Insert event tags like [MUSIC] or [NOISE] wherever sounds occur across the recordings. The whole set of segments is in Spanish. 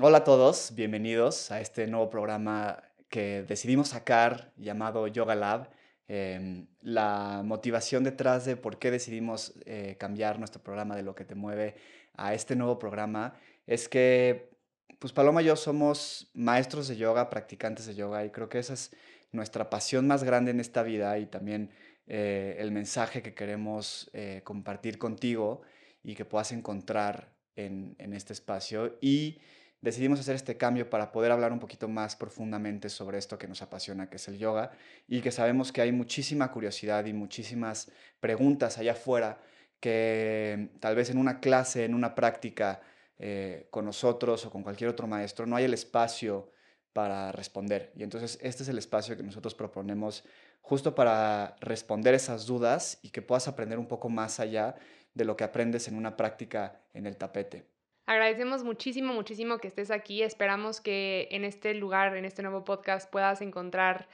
Hola a todos, bienvenidos a este nuevo programa que decidimos sacar llamado Yoga Lab. Em, la motivación detrás de por qué decidimos eh, cambiar nuestro programa de lo que te mueve a este nuevo programa es que, pues Paloma y yo somos maestros de yoga, practicantes de yoga y creo que esa es nuestra pasión más grande en esta vida y también eh, el mensaje que queremos eh, compartir contigo y que puedas encontrar en, en este espacio. Y decidimos hacer este cambio para poder hablar un poquito más profundamente sobre esto que nos apasiona, que es el yoga, y que sabemos que hay muchísima curiosidad y muchísimas preguntas allá afuera que tal vez en una clase, en una práctica eh, con nosotros o con cualquier otro maestro, no hay el espacio para responder. Y entonces este es el espacio que nosotros proponemos justo para responder esas dudas y que puedas aprender un poco más allá de lo que aprendes en una práctica en el tapete. Agradecemos muchísimo, muchísimo que estés aquí. Esperamos que en este lugar, en este nuevo podcast, puedas encontrar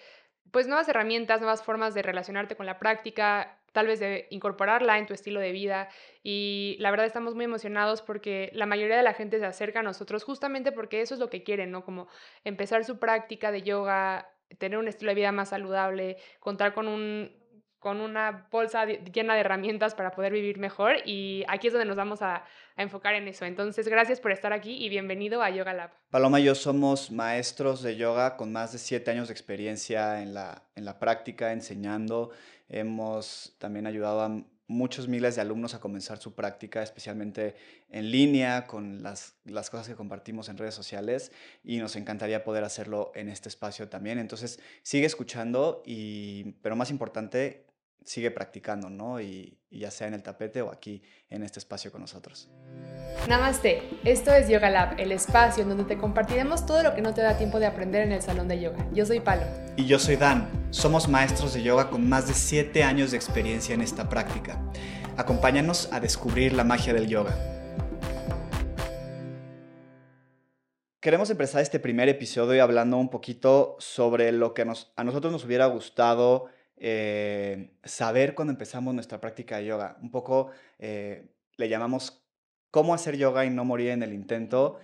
pues nuevas herramientas, nuevas formas de relacionarte con la práctica, tal vez de incorporarla en tu estilo de vida. Y la verdad estamos muy emocionados porque la mayoría de la gente se acerca a nosotros justamente porque eso es lo que quieren, ¿no? Como empezar su práctica de yoga, tener un estilo de vida más saludable, contar con un con una bolsa llena de herramientas para poder vivir mejor y aquí es donde nos vamos a, enfocar en eso. Entonces, gracias por estar aquí y bienvenido a Yoga Lab. Paloma y yo somos maestros de yoga con más de siete años de experiencia en la, en la práctica, enseñando. Hemos también ayudado a muchos miles de alumnos a comenzar su práctica, especialmente en línea, con las, las, cosas que compartimos en redes sociales y nos encantaría poder hacerlo en este espacio también. Entonces, sigue escuchando, y, pero más importante, sigue practicando, ¿no? Y, ya sea en el tapete o aquí en este espacio con nosotros. Namaste, esto es Yoga Lab, el espacio en donde te compartiremos todo lo que no te da tiempo de aprender en el salón de yoga. Yo soy Palo. Y yo soy Dan. Somos maestros de yoga con más de 7 años de experiencia en esta práctica. Acompáñanos a descubrir la magia del yoga. Queremos empezar este primer episodio hablando un poquito sobre lo que nos, a nosotros nos hubiera gustado eh, saber cuando empezamos nuestra práctica de yoga. Un poco eh, le llamamos cómo hacer yoga y no morir en el intento.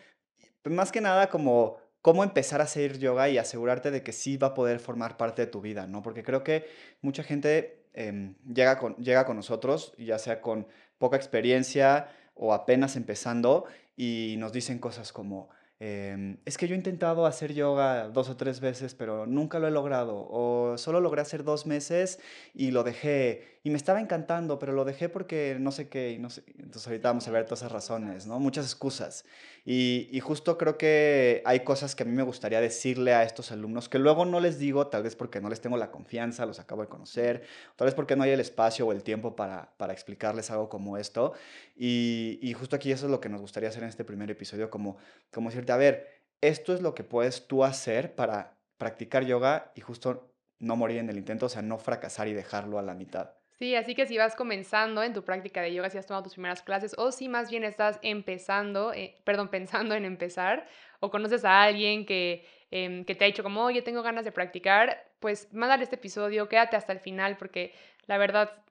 Pues, más que nada como cómo empezar a hacer yoga y asegurarte de que sí va a poder formar parte de tu vida, ¿no? Porque creo que mucha gente em, llega, con, llega con nosotros, ya sea con poca experiencia o apenas empezando, y nos dicen cosas como, Em, es que yo he intentado hacer yoga dos o tres veces, pero nunca lo he logrado. O solo logré hacer dos meses y lo dejé. Y me estaba encantando, pero lo dejé porque no sé qué. No sé. Entonces ahorita vamos a ver todas esas razones, ¿no? Muchas excusas. Y, y justo creo que hay cosas que a mí me gustaría decirle a estos alumnos que luego no les digo, tal vez porque no les tengo la confianza, los acabo de conocer, tal vez porque no hay el espacio o el tiempo para, para explicarles algo como esto. Y, y justo aquí eso es lo que nos gustaría hacer en este primer episodio, como, como decir a ver, esto es lo que puedes tú hacer para practicar yoga y justo no morir en el intento, o sea, no fracasar y dejarlo a la mitad. Sí, así que si vas comenzando en tu práctica de yoga, si has tomado tus primeras clases o si más bien estás empezando, eh, perdón, [LAUGHS] pensando en empezar o conoces a alguien que, em, que te ha dicho como, oye, tengo ganas de practicar, pues mándale este episodio, quédate hasta el final porque la verdad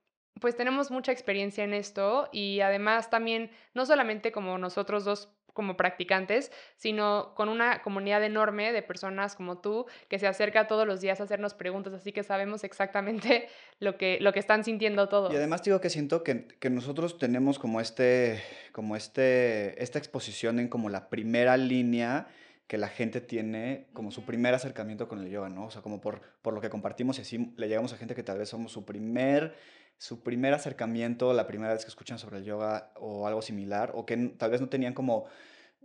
pues tenemos mucha experiencia en esto y además también, no solamente como nosotros dos como practicantes, sino con una comunidad enorme de personas como tú que se acerca todos los días a hacernos preguntas, así que sabemos exactamente [LAUGHS] lo que, lo que están sintiendo todos. Y además digo que siento que, que, nosotros tenemos como, este, como este, esta exposición en como la primera línea que la gente tiene como su primer acercamiento con el yoga, ¿no? O sea, como por, por lo que compartimos y así le llegamos a gente que tal vez somos su primer su primer acercamiento, la primera vez que escuchan sobre el yoga o algo similar, o que tal vez no tenían como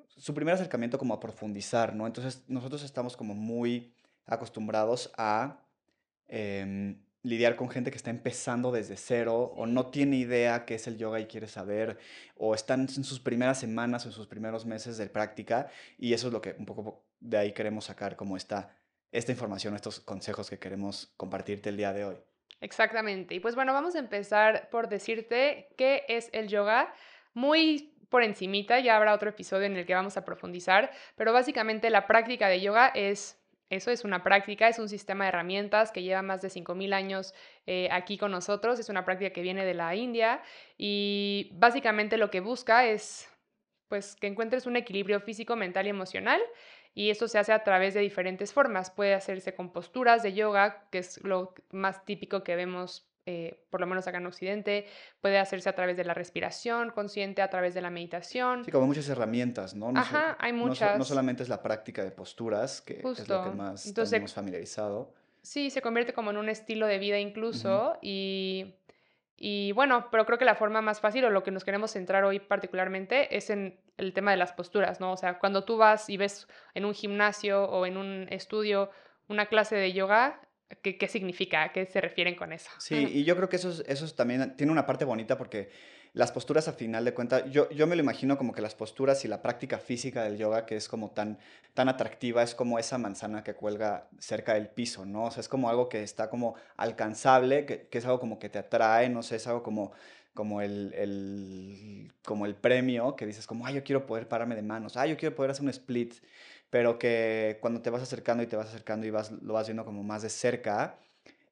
su primer acercamiento como a profundizar, ¿no? Entonces nosotros estamos como muy acostumbrados a em, lidiar con gente que está empezando desde cero o no tiene idea qué es el yoga y quiere saber, o están en sus primeras semanas o en sus primeros meses de práctica, y eso es lo que un poco de ahí queremos sacar como esta, esta información, estos consejos que queremos compartirte el día de hoy. Exactamente. Y pues bueno, vamos a empezar por decirte qué es el yoga. Muy por encimita, ya habrá otro episodio en el que vamos a profundizar, pero básicamente la práctica de yoga es eso es una práctica, es un sistema de herramientas que lleva más de 5.000 años eh, aquí con nosotros, es una práctica que viene de la India y básicamente lo que busca es pues que encuentres un equilibrio físico, mental y emocional. Y esto se hace a través de diferentes formas. Puede hacerse con posturas de yoga, que es lo más típico que vemos eh, por lo menos acá en Occidente, puede hacerse a través de la respiración consciente, a través de la meditación. Sí, como muchas herramientas, ¿no? no Ajá, hay muchas. No, solamente es la práctica de posturas, que es lo que más Entonces, tenemos familiarizado. Sí, se convierte como en un estilo de vida incluso y, y bueno, pero creo que la forma más fácil o lo que nos queremos centrar hoy particularmente es en el tema de las posturas, ¿no? O sea, cuando tú vas y ves en un gimnasio o en un estudio una clase de yoga, ¿Qué, ¿Qué, significa? ¿A qué se refieren con eso? Sí, y yo creo que eso, eso también tiene una parte bonita porque las posturas a final de cuentas, yo, yo me lo imagino como que las posturas y la práctica física del yoga, que es como tan, tan atractiva, es como esa manzana que cuelga cerca del piso, ¿no? O sea, es como algo que está como alcanzable, que, que es algo como que te atrae, no sé, es algo como como el, el, como el premio, que dices como, ay, yo quiero poder pararme de manos, ay, yo quiero poder hacer un split pero que cuando te vas acercando y te vas acercando y vas, lo vas viendo como más de cerca,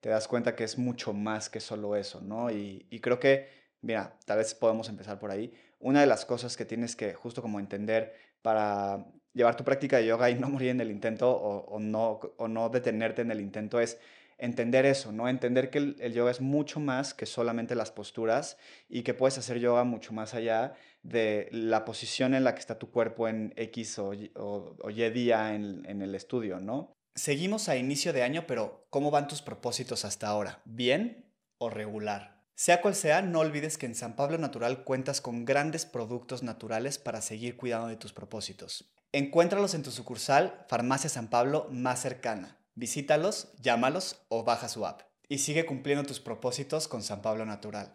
te das cuenta que es mucho más que solo eso, ¿no? Y, creo que, mira, tal vez podemos empezar por ahí. Una de las cosas que tienes que justo como entender para llevar tu práctica de yoga y [LAUGHS] no morir en el intento o, no, o no detenerte en el intento es entender eso, ¿no? Entender que el, yoga es mucho más que solamente las posturas y que puedes hacer yoga mucho más allá de la posición en la que está tu cuerpo en X o, Y día en, en el estudio, ¿no? Seguimos a inicio de año, pero ¿cómo van tus propósitos hasta ahora? ¿Bien o regular? Sea cual sea, no olvides que en San Pablo Natural cuentas con grandes productos naturales para seguir cuidando de tus propósitos. Encuéntralos en tu sucursal Farmacia San Pablo más cercana. Visítalos, llámalos o baja su app. Y sigue cumpliendo tus propósitos con San Pablo Natural.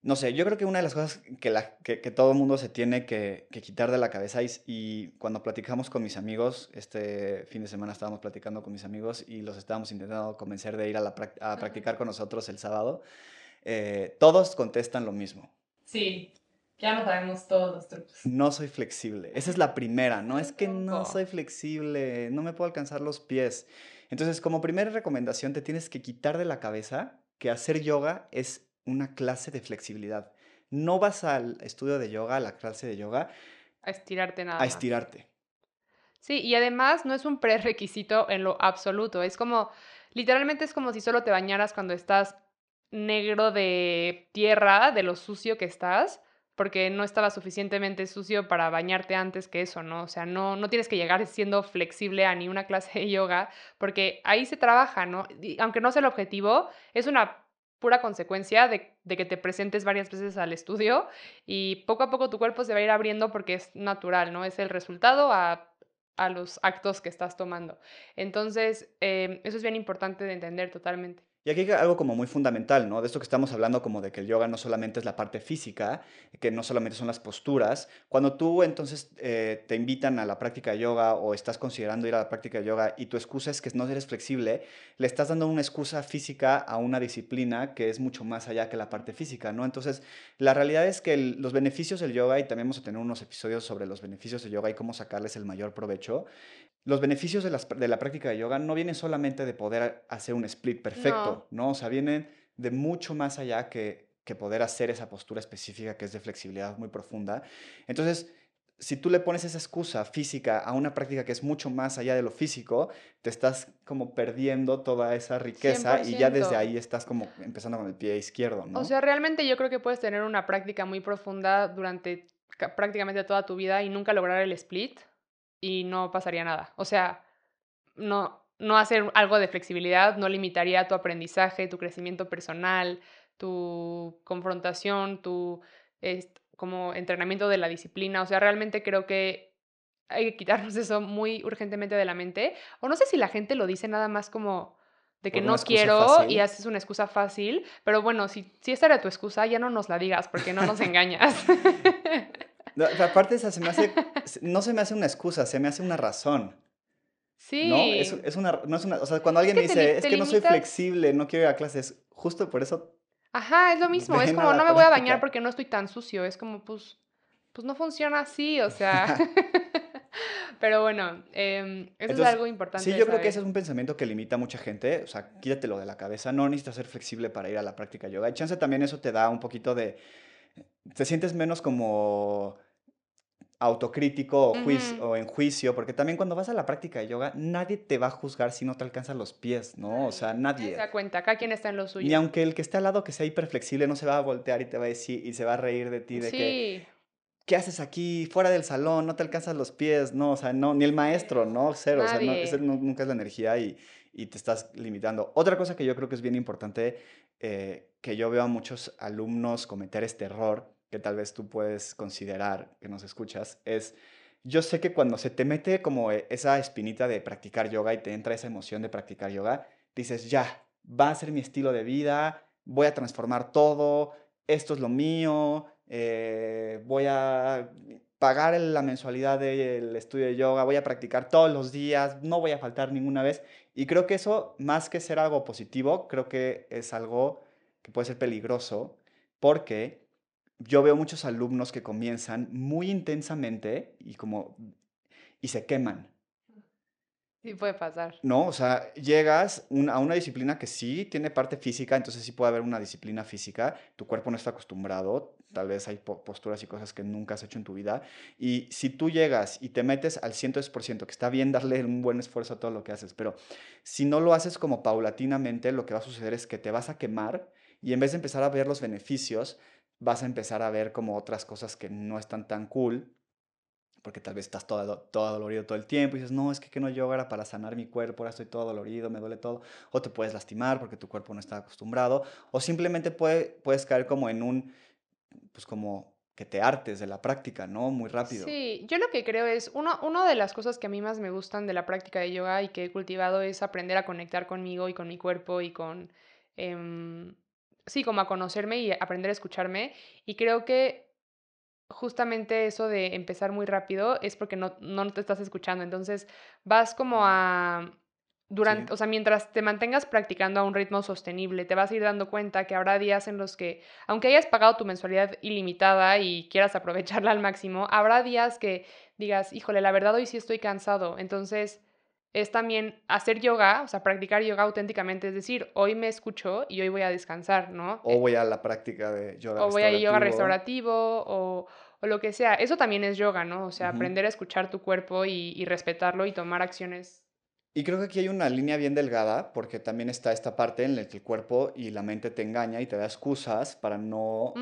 No sé, yo creo que una de las cosas que, la, que, todo el mundo se tiene que, quitar de la cabeza y, cuando platicamos con mis amigos, este fin de semana estábamos platicando con mis amigos y los estábamos intentando convencer de ir a, la, a practicar con nosotros el sábado, eh, todos contestan lo mismo. Sí. Ya no sabemos todos los trucos. No soy flexible. Esa es la primera. No es que no soy flexible, no me puedo alcanzar los pies. Entonces, como primera recomendación, te tienes que quitar de la cabeza que hacer yoga es una clase de flexibilidad. No vas al estudio de yoga, a la clase de yoga. A estirarte nada. A estirarte. Sí, y además no es un prerequisito en lo absoluto. Es como, literalmente es como si solo te bañaras cuando estás negro de tierra, de lo sucio que estás porque no estaba suficientemente sucio para bañarte antes que eso, ¿no? O sea, no, no tienes que llegar siendo flexible a ni una clase de yoga, porque ahí se trabaja, ¿no? aunque no sea el objetivo, es una pura consecuencia de, de, que te presentes varias veces al estudio y poco a poco tu cuerpo se va a ir abriendo porque es natural, ¿no? Es el resultado a, a los actos que estás tomando. Entonces, eh, eso es bien importante de entender totalmente. Y aquí hay algo como muy fundamental, ¿no? De esto que estamos hablando como de que el yoga no solamente es la parte física, que no solamente son las posturas. Cuando tú entonces eh, te invitan a la práctica de yoga o estás considerando ir a la práctica de yoga y tu excusa es que no eres flexible, le estás dando una excusa física a una disciplina que es mucho más allá que la parte física, ¿no? Entonces, la realidad es que los beneficios del yoga, y también vamos a tener unos episodios sobre los beneficios del yoga y cómo sacarles el mayor provecho, los beneficios de, la práctica de yoga no vienen solamente de poder hacer un split perfecto, ¿no? O sea, vienen de mucho más allá que, que poder hacer esa postura específica que es de flexibilidad muy profunda. Entonces, si tú le pones esa excusa física a una práctica que es mucho más allá de lo físico, te estás como perdiendo toda esa riqueza y ya desde ahí estás como empezando con el pie izquierdo, ¿no? O sea, realmente yo creo que puedes tener una práctica muy profunda durante prácticamente toda tu vida y nunca lograr el split y no pasaría nada. O sea, no, no hacer algo de flexibilidad no limitaría tu aprendizaje, tu crecimiento personal, tu confrontación, tu como entrenamiento de la disciplina. O sea, realmente creo que hay que quitarnos [LAUGHS] eso muy urgentemente de la mente. O no sé si la gente lo dice nada más como de que no quiero y haces una excusa fácil, pero bueno, si, si esta era tu excusa, ya no nos la digas porque no nos engañas. [LAUGHS] [LAUGHS] aparte, esa se me hace, no se me hace una excusa, se me hace una razón. Sí. ¿No? Es, es una, no es una, o sea, cuando alguien me dice, es que no soy flexible, no quiero ir a clases, justo por eso. Ajá, es lo mismo, es como, no me voy a bañar porque no estoy tan sucio, es como, pues, pues no funciona así, o sea. [LAUGHS] [LAUGHS] Pero bueno, em, eso es algo importante. Sí, yo creo que ese es un pensamiento que limita a mucha gente. O sea, quítatelo de la cabeza. No necesitas ser flexible para ir a la práctica de yoga. Y chance también eso te da un poquito de. Te sientes menos como autocrítico o, o, en juicio, porque también cuando vas a la práctica de yoga, nadie te va a juzgar si no te alcanzan los pies, ¿no? O sea, nadie. Se da cuenta, acá quien está en lo suyo. Ni aunque el que esté al lado que sea hiperflexible no se va a voltear y te va a decir y se va a reír de ti de que ¿qué haces aquí? Fuera del salón, no te alcanzas los pies, no, o sea, no, ni el maestro, ¿no? Cero, o sea, nunca es la energía y, y, te estás limitando. Otra cosa que yo creo que es bien importante, eh, que yo veo a muchos alumnos cometer este error, que tal vez tú puedes considerar que nos escuchas, es, yo sé que cuando se te mete como e, esa espinita de practicar yoga y te entra esa emoción de practicar yoga, dices, ya, va a ser mi estilo de vida, voy a transformar todo, esto es lo mío, eh, voy a pagar la mensualidad del estudio de yoga, voy a practicar todos los días, no voy a faltar ninguna vez. Y creo que eso, más que ser algo positivo, creo que es algo que puede ser peligroso porque yo veo muchos alumnos que comienzan muy intensamente y como y se queman. Sí puede pasar. No, o sea, llegas a una disciplina que sí tiene parte física, entonces sí puede haber una disciplina física, tu cuerpo no está acostumbrado, tal vez hay posturas y cosas que nunca has hecho en tu vida, y si tú llegas y te metes al 100%, que está bien darle un buen esfuerzo a todo lo que haces, pero si no lo haces como paulatinamente, lo que va a suceder es que te vas a quemar y en vez de empezar a ver los beneficios, vas a empezar a ver como otras cosas que no están tan cool, porque tal vez estás todo, todo dolorido todo el tiempo y dices, no, es que, que no yoga era para sanar mi cuerpo, ahora estoy todo dolorido, me duele todo, o te puedes lastimar porque tu cuerpo no está acostumbrado, o simplemente puede, puedes caer como en un, pues como que te hartes de la práctica, ¿no? Muy rápido. Sí, yo lo que creo es, uno, una de las cosas que a mí más me gustan de la práctica de yoga y que he cultivado es aprender a conectar conmigo y con mi cuerpo y con... Em, sí, como a conocerme y aprender a escucharme. Y creo que justamente eso de empezar muy rápido es porque no, no te estás escuchando. Entonces vas como a... Durante, O sea, mientras te mantengas practicando a un ritmo sostenible, te vas a ir dando cuenta que habrá días en los que, aunque hayas pagado tu mensualidad ilimitada y quieras aprovecharla al máximo, habrá días que digas, híjole, la verdad hoy sí estoy cansado. Entonces, es también hacer yoga, o sea, practicar yoga auténticamente, es decir, hoy me escucho y hoy voy a descansar, ¿no? O voy a la práctica de yoga. O voy a yoga restaurativo o, o, lo que sea. Eso también es yoga, ¿no? O sea, aprender a escuchar tu cuerpo y, respetarlo y tomar acciones. Y creo que aquí hay una línea bien delgada, porque también está esta parte en la que el cuerpo y la mente te engaña y te da excusas para no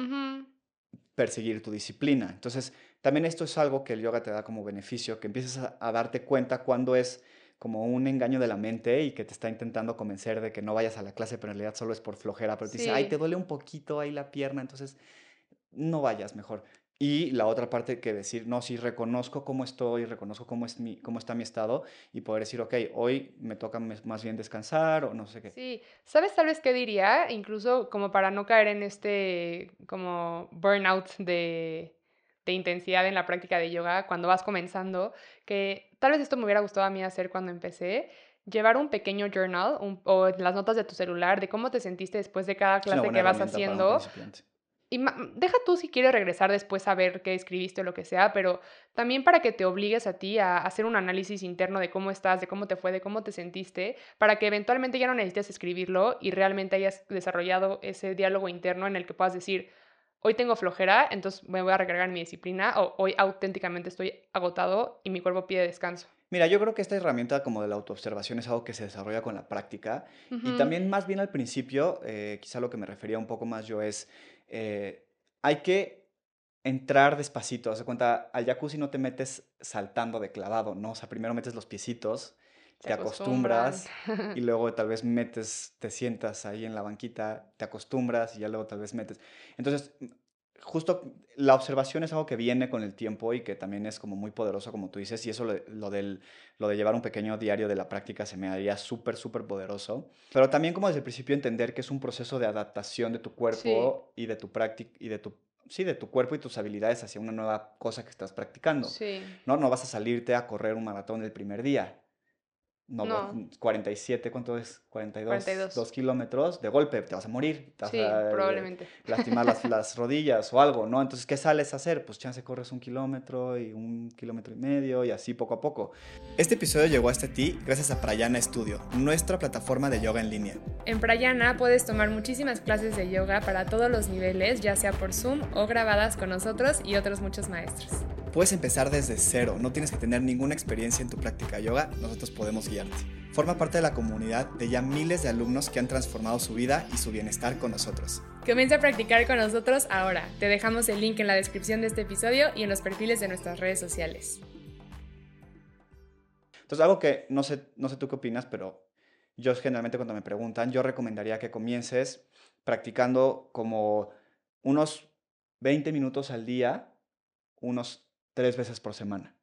perseguir tu disciplina. Entonces, también esto es algo que el yoga te da como beneficio, que empieces a, a darte cuenta cuando es como un engaño de la mente y que te está intentando convencer de que no vayas a la clase, pero en realidad solo es por flojera, pero te dice, ay, te duele un poquito ahí la pierna, entonces no vayas mejor. Y la otra parte que decir, no, sí, reconozco cómo estoy, reconozco cómo, es mi, cómo está mi estado y poder decir, ok, hoy me toca más bien descansar o no sé qué. Sí, ¿sabes tal vez qué diría? Incluso como para no caer en este como burnout de, de intensidad en la práctica de yoga cuando vas comenzando, que tal vez esto me hubiera gustado a mí hacer cuando empecé, llevar un pequeño journal o las notas de tu celular de cómo te sentiste después de cada clase que vas haciendo. Y deja tú si quieres regresar después a ver qué escribiste o lo que sea, pero también para que te obligues a ti a hacer un análisis interno de cómo estás, de cómo te fue, de cómo te sentiste, para que eventualmente ya no necesites escribirlo y realmente hayas desarrollado ese diálogo interno en el que puedas decir, hoy tengo flojera, entonces me voy a recargar mi disciplina, o hoy auténticamente estoy agotado y mi cuerpo pide descanso. Mira, yo creo que esta herramienta como de la autoobservación es algo que se desarrolla con la práctica y también más bien al principio, eh, quizá lo que me refería un poco más yo es, eh, hay que entrar despacito, haz cuenta, al jacuzzi no te metes saltando de clavado, ¿no? O sea, primero metes los piecitos, te acostumbras [LAUGHS] y luego tal vez metes, te sientas ahí en la banquita, te acostumbras y ya luego tal vez metes. Entonces, justo la observación es algo que viene con el tiempo y que también es como muy poderoso, como tú dices, y eso lo, del, lo de llevar un pequeño diario de la práctica se me haría súper, súper poderoso. Pero también como desde el principio entender que es un proceso de adaptación de tu cuerpo y de tu práctica y de tu sí, de tu cuerpo y tus habilidades hacia una nueva cosa que estás practicando. Sí. No, no vas a salirte a correr un maratón el primer día no, No. 47, ¿cuánto es? 42, 42. 2 kilómetros, de golpe te vas a morir, te vas Sí, a, eh, probablemente. [LAUGHS] lastimar las, las rodillas o algo, ¿no? Entonces, ¿qué sales a hacer? Pues chance corres un kilómetro y un kilómetro y medio y así poco a poco. Este episodio llegó hasta ti gracias a Prayana Studio, nuestra plataforma de yoga en línea. En Prayana puedes tomar muchísimas clases de yoga para todos los niveles, ya sea por Zoom o grabadas con nosotros y otros muchos maestros. Puedes empezar desde cero, no tienes que tener ninguna experiencia en tu práctica de yoga, nosotros podemos guiarte. Forma parte de la comunidad de ya miles de alumnos que han transformado su vida y su bienestar con nosotros. Comienza a practicar con nosotros ahora. Te dejamos el link en la descripción de este episodio y en los perfiles de nuestras redes sociales. Entonces, algo que no sé, no sé tú qué opinas, pero yo generalmente cuando me preguntan, yo recomendaría que comiences practicando como unos 20 minutos al día, unos tres veces por semana.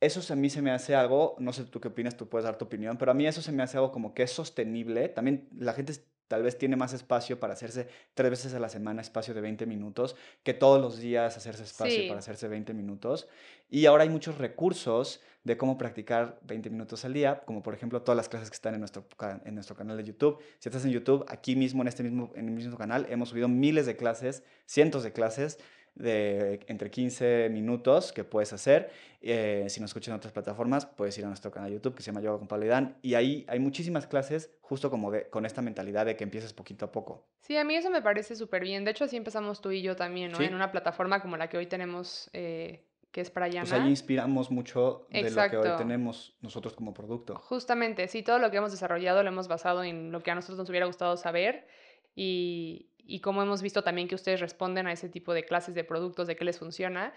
Eso a mí se me hace algo, no sé tú qué opinas, tú puedes dar tu opinión, pero a mí eso se me hace algo como que es sostenible. También la gente tal vez tiene más espacio para hacerse tres veces a la semana espacio de 20 minutos, que todos los días hacerse espacio Sí. para hacerse 20 minutos. Y ahora hay muchos recursos de cómo practicar 20 minutos al día, como por ejemplo todas las clases que están en nuestro, en nuestro canal de YouTube. Si estás en YouTube, aquí mismo en este mismo, en el mismo canal, hemos subido miles de clases, cientos de clases de entre 15 minutos que puedes hacer. Eh, si nos escuchas en otras plataformas, puedes ir a nuestro canal de YouTube que se llama Yoga con Pablo y Dan, Y ahí hay muchísimas clases justo como de- con esta mentalidad de que empieces poquito a poco. Sí, a mí eso me parece súper bien. De hecho, así empezamos tú y yo también, ¿no? Sí. En una plataforma como la que hoy tenemos, eh, que es Prayana. Pues ahí inspiramos mucho de lo que hoy tenemos nosotros como producto. Justamente, sí, todo lo que hemos desarrollado lo hemos basado en lo que a nosotros nos hubiera gustado saber y, y cómo hemos visto también que ustedes responden a ese tipo de clases de productos, de qué les funciona.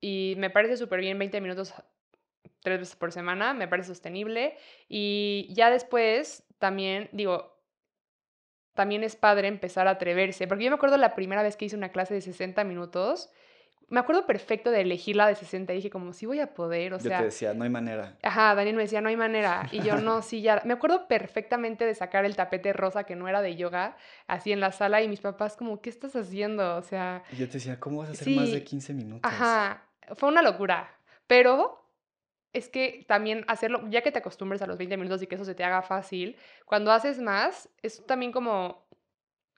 Y me parece súper bien 20 minutos tres veces por semana, me parece sostenible. Y ya después también, digo, también es padre empezar a atreverse, porque yo me acuerdo la primera vez que hice una clase de 60 minutos, me acuerdo perfecto de elegir la de 60 y dije como, sí voy a poder, o Yo sea... te decía, no hay manera. Ajá, Daniel me decía, no hay manera. Y yo, no, [LAUGHS] sí, ya. Me acuerdo perfectamente de sacar el tapete rosa que no era de yoga, así en la sala, y mis papás, como, ¿qué estás haciendo? O sea, Y yo te decía, ¿cómo vas a hacer más de Sí, 15 minutos? ajá, fue una locura. Pero es que también hacerlo, ya que te acostumbres a los 20 minutos y que eso se te haga fácil, cuando haces más, es también como,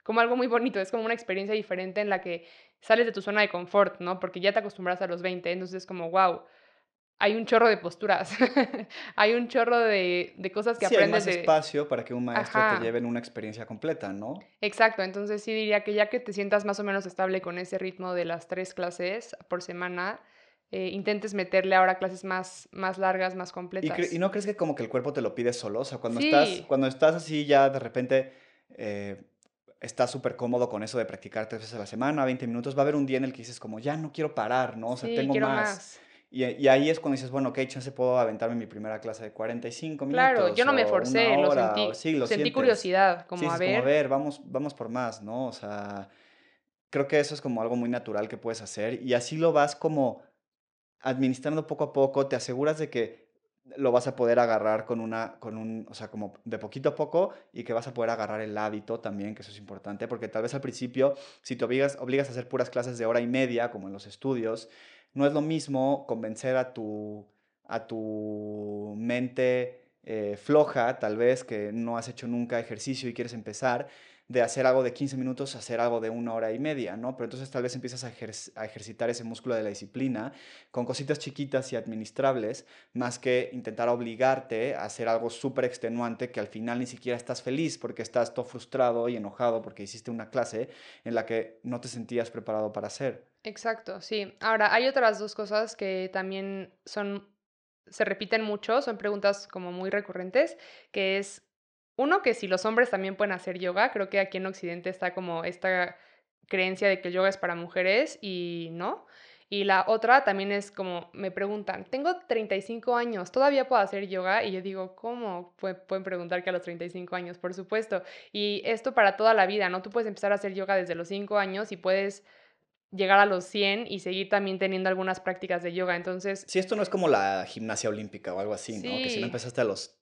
como algo muy bonito, es como una experiencia diferente en la que sales de tu zona de confort, ¿no? Porque ya te acostumbras a los 20, entonces es como, wow. Hay un chorro de posturas, [LAUGHS] hay un chorro de, de cosas que Sí, hay aprendes más de... espacio para que un maestro Ajá. te lleve en una experiencia completa, ¿no? Exacto, entonces sí diría que ya que te sientas más o menos estable con ese ritmo de las tres clases por semana, eh, intentes meterle ahora clases más, más largas, más ¿Y, completas. y no crees que como que el cuerpo te lo pide solo? O sea, cuando, estás, cuando estás así ya de repente eh, estás súper cómodo con eso de practicar tres veces a la semana, 20 minutos, va a haber un día en el que dices como, ya no quiero parar, ¿no? O sea, Sí, tengo más. más. Y, y ahí es cuando dices, bueno, ok, chance puedo aventarme mi primera clase de 45 minutos. Claro, yo no me forcé, una lo hora, sentí, o- sí, lo sentí sientes. curiosidad, como Sí, a ver. como, a ver, vamos, vamos por más, ¿no? O sea, creo que eso es como algo muy natural que puedes hacer y así lo vas como administrando poco a poco, te aseguras de que lo vas a poder agarrar con una, con un, o sea, como de poquito a poco y que vas a poder agarrar el hábito también, que eso es importante, porque tal vez al principio, si te obligas, obligas a hacer puras clases de hora y media, como en los estudios, no es lo mismo convencer a tu, a tu mente eh, floja, tal vez, que no has hecho nunca ejercicio y quieres empezar, de hacer algo de 15 minutos a hacer algo de una hora y media, ¿no? Pero entonces tal vez empiezas a, a ejercitar ese músculo de la disciplina con cositas chiquitas y administrables, más que intentar obligarte a hacer algo súper extenuante que al final ni siquiera estás feliz porque estás todo frustrado y enojado porque hiciste una clase en la que no te sentías preparado para hacer. Exacto, sí. Ahora, hay otras dos cosas que también son, se repiten mucho, son preguntas como muy recurrentes, que es, uno, que si los hombres también pueden hacer yoga, creo que aquí en Occidente está como esta creencia de que el yoga es para mujeres y no. Y la otra también es como, me preguntan, tengo 35 años, ¿todavía puedo hacer yoga? Y yo digo, ¿cómo? Pue- Pueden preguntar que a los 35 años, por supuesto. Y esto para toda la vida, ¿no? Tú puedes empezar a hacer yoga desde los 5 años y puedes llegar a los 100 y seguir también teniendo algunas prácticas de yoga. Entonces, Si esto no es como la gimnasia olímpica o algo así, ¿no? Que si Sí. no empezaste a los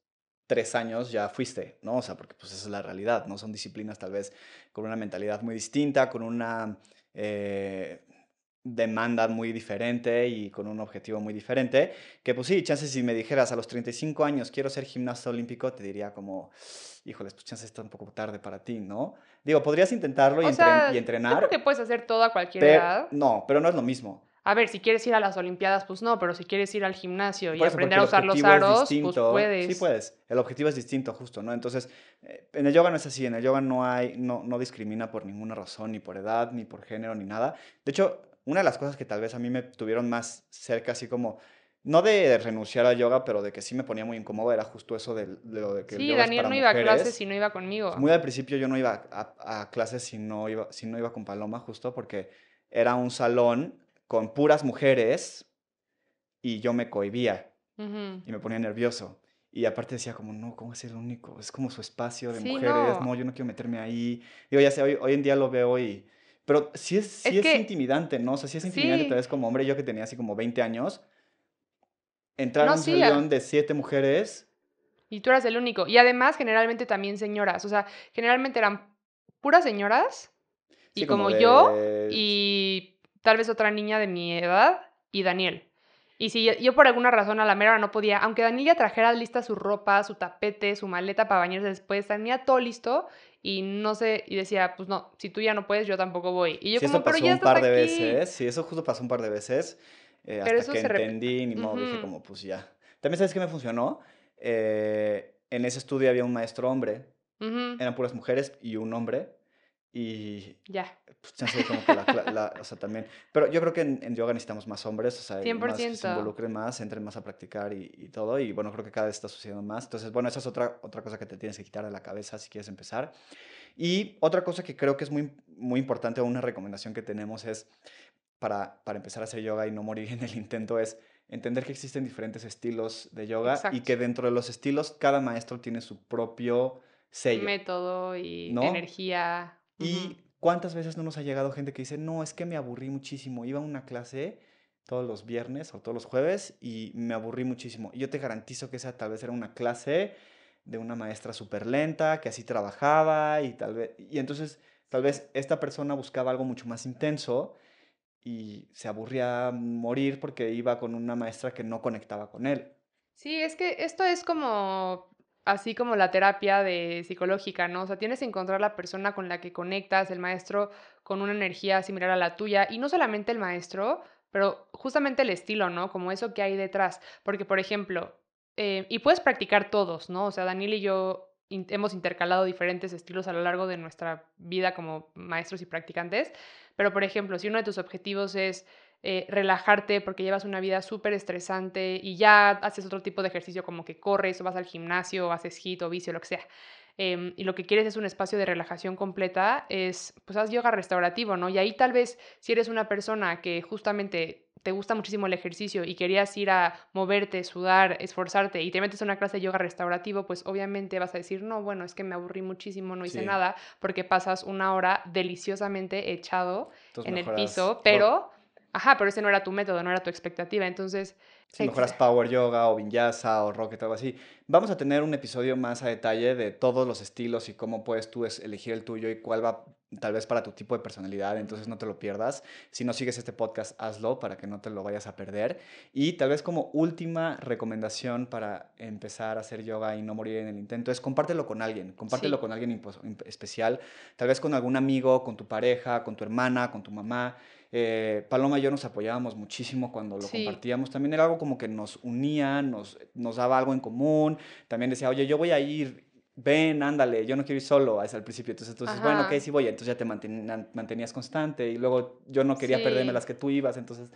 tres años ya fuiste, ¿no? O sea, porque pues esa es la realidad, ¿no? Son disciplinas tal vez con una mentalidad muy distinta, con una... eh, demanda muy diferente y con un objetivo muy diferente, que pues sí, chances si me dijeras a los 35 años quiero ser gimnasta olímpico, te diría como, híjoles, pues chances está un poco tarde para ti, ¿no? Digo, podrías intentarlo y, entren- sea, y yo entrenar, creo que puedes hacer todo a cualquier pero edad. no, pero no es lo mismo. A ver, si quieres ir a las Olimpiadas, pues no, pero si quieres ir al gimnasio y eso, aprender a usar los aros, pues puedes. Sí puedes. El objetivo es distinto, justo, ¿no? Entonces, eh, en el yoga no es así. En el yoga no hay, no, no discrimina por ninguna razón, ni por edad, ni por género, ni nada. De hecho, una de las cosas que tal vez a mí me tuvieron más cerca, así como, no de renunciar al yoga, pero de que sí me ponía muy incómodo, era justo eso de, de lo de que el Sí, yoga es Daniel para no iba a clases mujeres. si no iba conmigo. Muy al principio yo no iba a, a clases si no iba, si no iba con Paloma, justo porque era un salón con puras mujeres y yo me cohibía Ujú. y me ponía nervioso. Y aparte decía como, no, ¿cómo es el único? Es como su espacio de Sí, mujeres, no. no. yo no quiero meterme ahí. Digo, ya sé, hoy, hoy en día lo veo y... Pero sí es, sí Es es, que- intimidante, ¿no? O sea, sí es intimidante Sí. tal vez como hombre, yo que tenía así como 20 años, entrar No, a un sí, salón de siete mujeres, Y tú eras el único. Y además, generalmente también señoras. O sea, generalmente eran puras señoras. Y como, yo, y tal vez otra niña de mi edad, y Daniel. Y si yo, por alguna razón a la mera no podía, aunque Daniel ya trajera lista su ropa, su tapete, su maleta para bañarse después, tenía todo listo y no sé, y decía, pues no, si tú ya no puedes, yo tampoco voy. Y yo sí, como, eso pero pasó ya un estás par de aquí". veces, sí, eso justo pasó un par de veces, eh, Pero hasta eso que se entendí, ni modo, dije Ujú. como, pues ya. También, ¿sabes qué me funcionó? Eh, en ese estudio había un maestro hombre, eran puras mujeres y un hombre, y Ya, pues como que la, la- o sea, también, pero yo creo que en, en yoga necesitamos más hombres, o sea, y más que se 100%. involucren más, entren más a practicar y, y todo, y bueno, creo que cada vez está sucediendo más, entonces, bueno, esa es otra, otra cosa que te tienes que quitar de la cabeza si quieres empezar. Y otra cosa que creo que es muy, muy importante, o una recomendación que tenemos es, para, para empezar a hacer yoga y no morir en el intento, es entender que existen diferentes estilos de yoga y Exacto. que dentro de los estilos cada maestro tiene su propio sello. método y ¿No? energía. ¿Y cuántas veces no nos ha llegado gente que dice, no, es que me aburrí muchísimo, iba a una clase todos los viernes o todos los jueves y me aburrí muchísimo? Y yo te garantizo que esa tal vez era una clase de una maestra súper lenta, que así trabajaba y tal vez, y entonces tal vez esta persona buscaba algo mucho más intenso y se aburría a morir porque iba con una maestra que no conectaba con él. Sí, es que esto es como así como la terapia de psicológica, ¿no? O sea, tienes que encontrar la persona con la que conectas, el maestro con una energía similar a la tuya, y no solamente el maestro, pero justamente el estilo, ¿no? Como eso que hay detrás. Porque, por ejemplo, eh, y puedes practicar todos, ¿no? O sea, Daniel y yo hemos intercalado diferentes estilos a lo largo de nuestra vida como maestros y practicantes, pero, por ejemplo, si uno de tus objetivos es eh, relajarte porque llevas una vida súper estresante y ya haces otro tipo de ejercicio como que corres o vas al gimnasio o haces hit o vicio, lo que sea. em, y lo que quieres es un espacio de relajación completa, es pues haz yoga restaurativo, ¿no? Y ahí tal vez si eres una persona que justamente te gusta muchísimo el ejercicio y querías ir a moverte, sudar, esforzarte y te metes a una clase de yoga restaurativo, pues obviamente vas a decir, no, bueno, es que me aburrí muchísimo, no hice Sí. nada, porque pasas una hora deliciosamente echado Entonces en el piso, ro- pero, ajá, pero ese no era tu método, no era tu expectativa. Entonces, Si mejoras Power Yoga o Vinyasa o Rocket o algo así. Vamos a tener un episodio más a detalle de todos los estilos y cómo puedes tú elegir el tuyo y cuál va tal vez para tu tipo de personalidad, entonces no te lo pierdas. Si no sigues este podcast, hazlo para que no te lo vayas a perder. Y tal vez como última recomendación para empezar a hacer yoga y no morir en el intento es compártelo con alguien, compártelo Sí. con alguien especial, tal vez con algún amigo, con tu pareja, con tu hermana, con tu mamá. Eh, Paloma y yo nos apoyábamos muchísimo cuando lo Sí. compartíamos. También era algo como que nos unía, nos, nos daba algo en común. También decía, oye, yo voy a ir, ven, ándale, yo no quiero ir solo hasta el principio. Entonces, entonces bueno, ok, sí voy. Entonces ya te manten- mantenías constante y luego yo no quería perderme las que tú ibas, entonces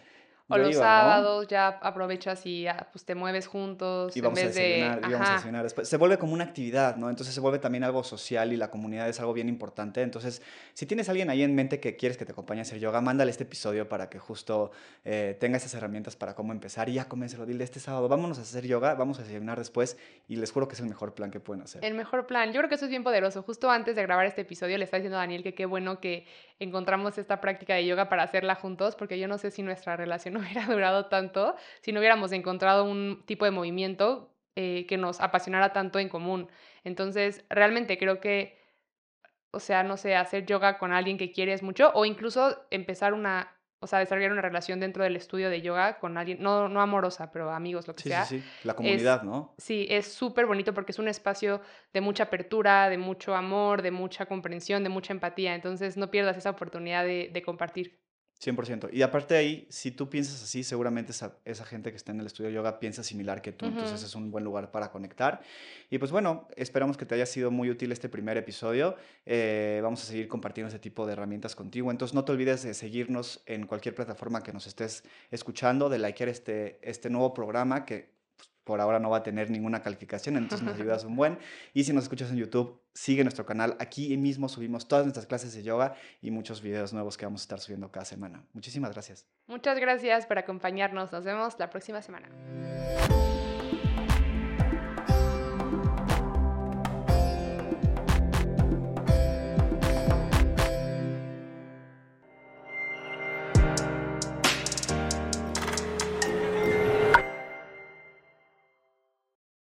o los iba, ¿no? sábados ya aprovechas y ya, pues te mueves juntos Y en vamos a vez de, desayunar, íbamos a ajá, desayunar después. Se vuelve como una actividad, ¿no? Entonces se vuelve también algo social y la comunidad es algo bien importante. Entonces, si tienes a alguien ahí en mente que quieres que te acompañe a hacer yoga, mándale este episodio para que justo eh, tenga esas herramientas para cómo empezar. Y ya coménselo, dile este sábado, vámonos a hacer yoga, vamos a desayunar después y les juro que es el mejor plan que pueden hacer. el mejor plan. Yo creo que eso es bien poderoso. Justo antes de grabar este episodio le estaba diciendo a Daniel que qué bueno que encontramos esta práctica de yoga para hacerla juntos, porque yo no sé si nuestra relación hubiera [LAUGHS] durado tanto si no hubiéramos encontrado un tipo de movimiento eh, que nos apasionara tanto en común. Entonces, realmente creo que, o sea, no sé, hacer yoga con alguien que quieres mucho o incluso empezar una, o sea, desarrollar una relación dentro del estudio de yoga con alguien, no, no amorosa, pero amigos, lo que Sí, sea. sí, sí. La comunidad, ¿no? Sí, es súper bonito porque es un espacio de mucha apertura, de mucho amor, de mucha comprensión, de mucha empatía. Entonces no pierdas esa oportunidad de, de compartir. 100%. Y aparte de ahí, si tú piensas así, seguramente esa, esa gente que está en el estudio de yoga piensa similar que tú. Entonces es un buen lugar para conectar. Y pues bueno, esperamos que te haya sido muy útil este primer episodio. Eh, vamos a seguir compartiendo ese tipo de herramientas contigo. Entonces no te olvides de seguirnos en cualquier plataforma que nos estés escuchando, de likear este, este nuevo programa que por ahora no va a tener ninguna calificación, entonces nos ayudas un buen. Y si nos escuchas en YouTube, sigue nuestro canal. Aquí mismo subimos todas nuestras clases de yoga y muchos videos nuevos que vamos a estar subiendo cada semana. Muchísimas gracias. Muchas gracias por acompañarnos. Nos vemos la próxima semana.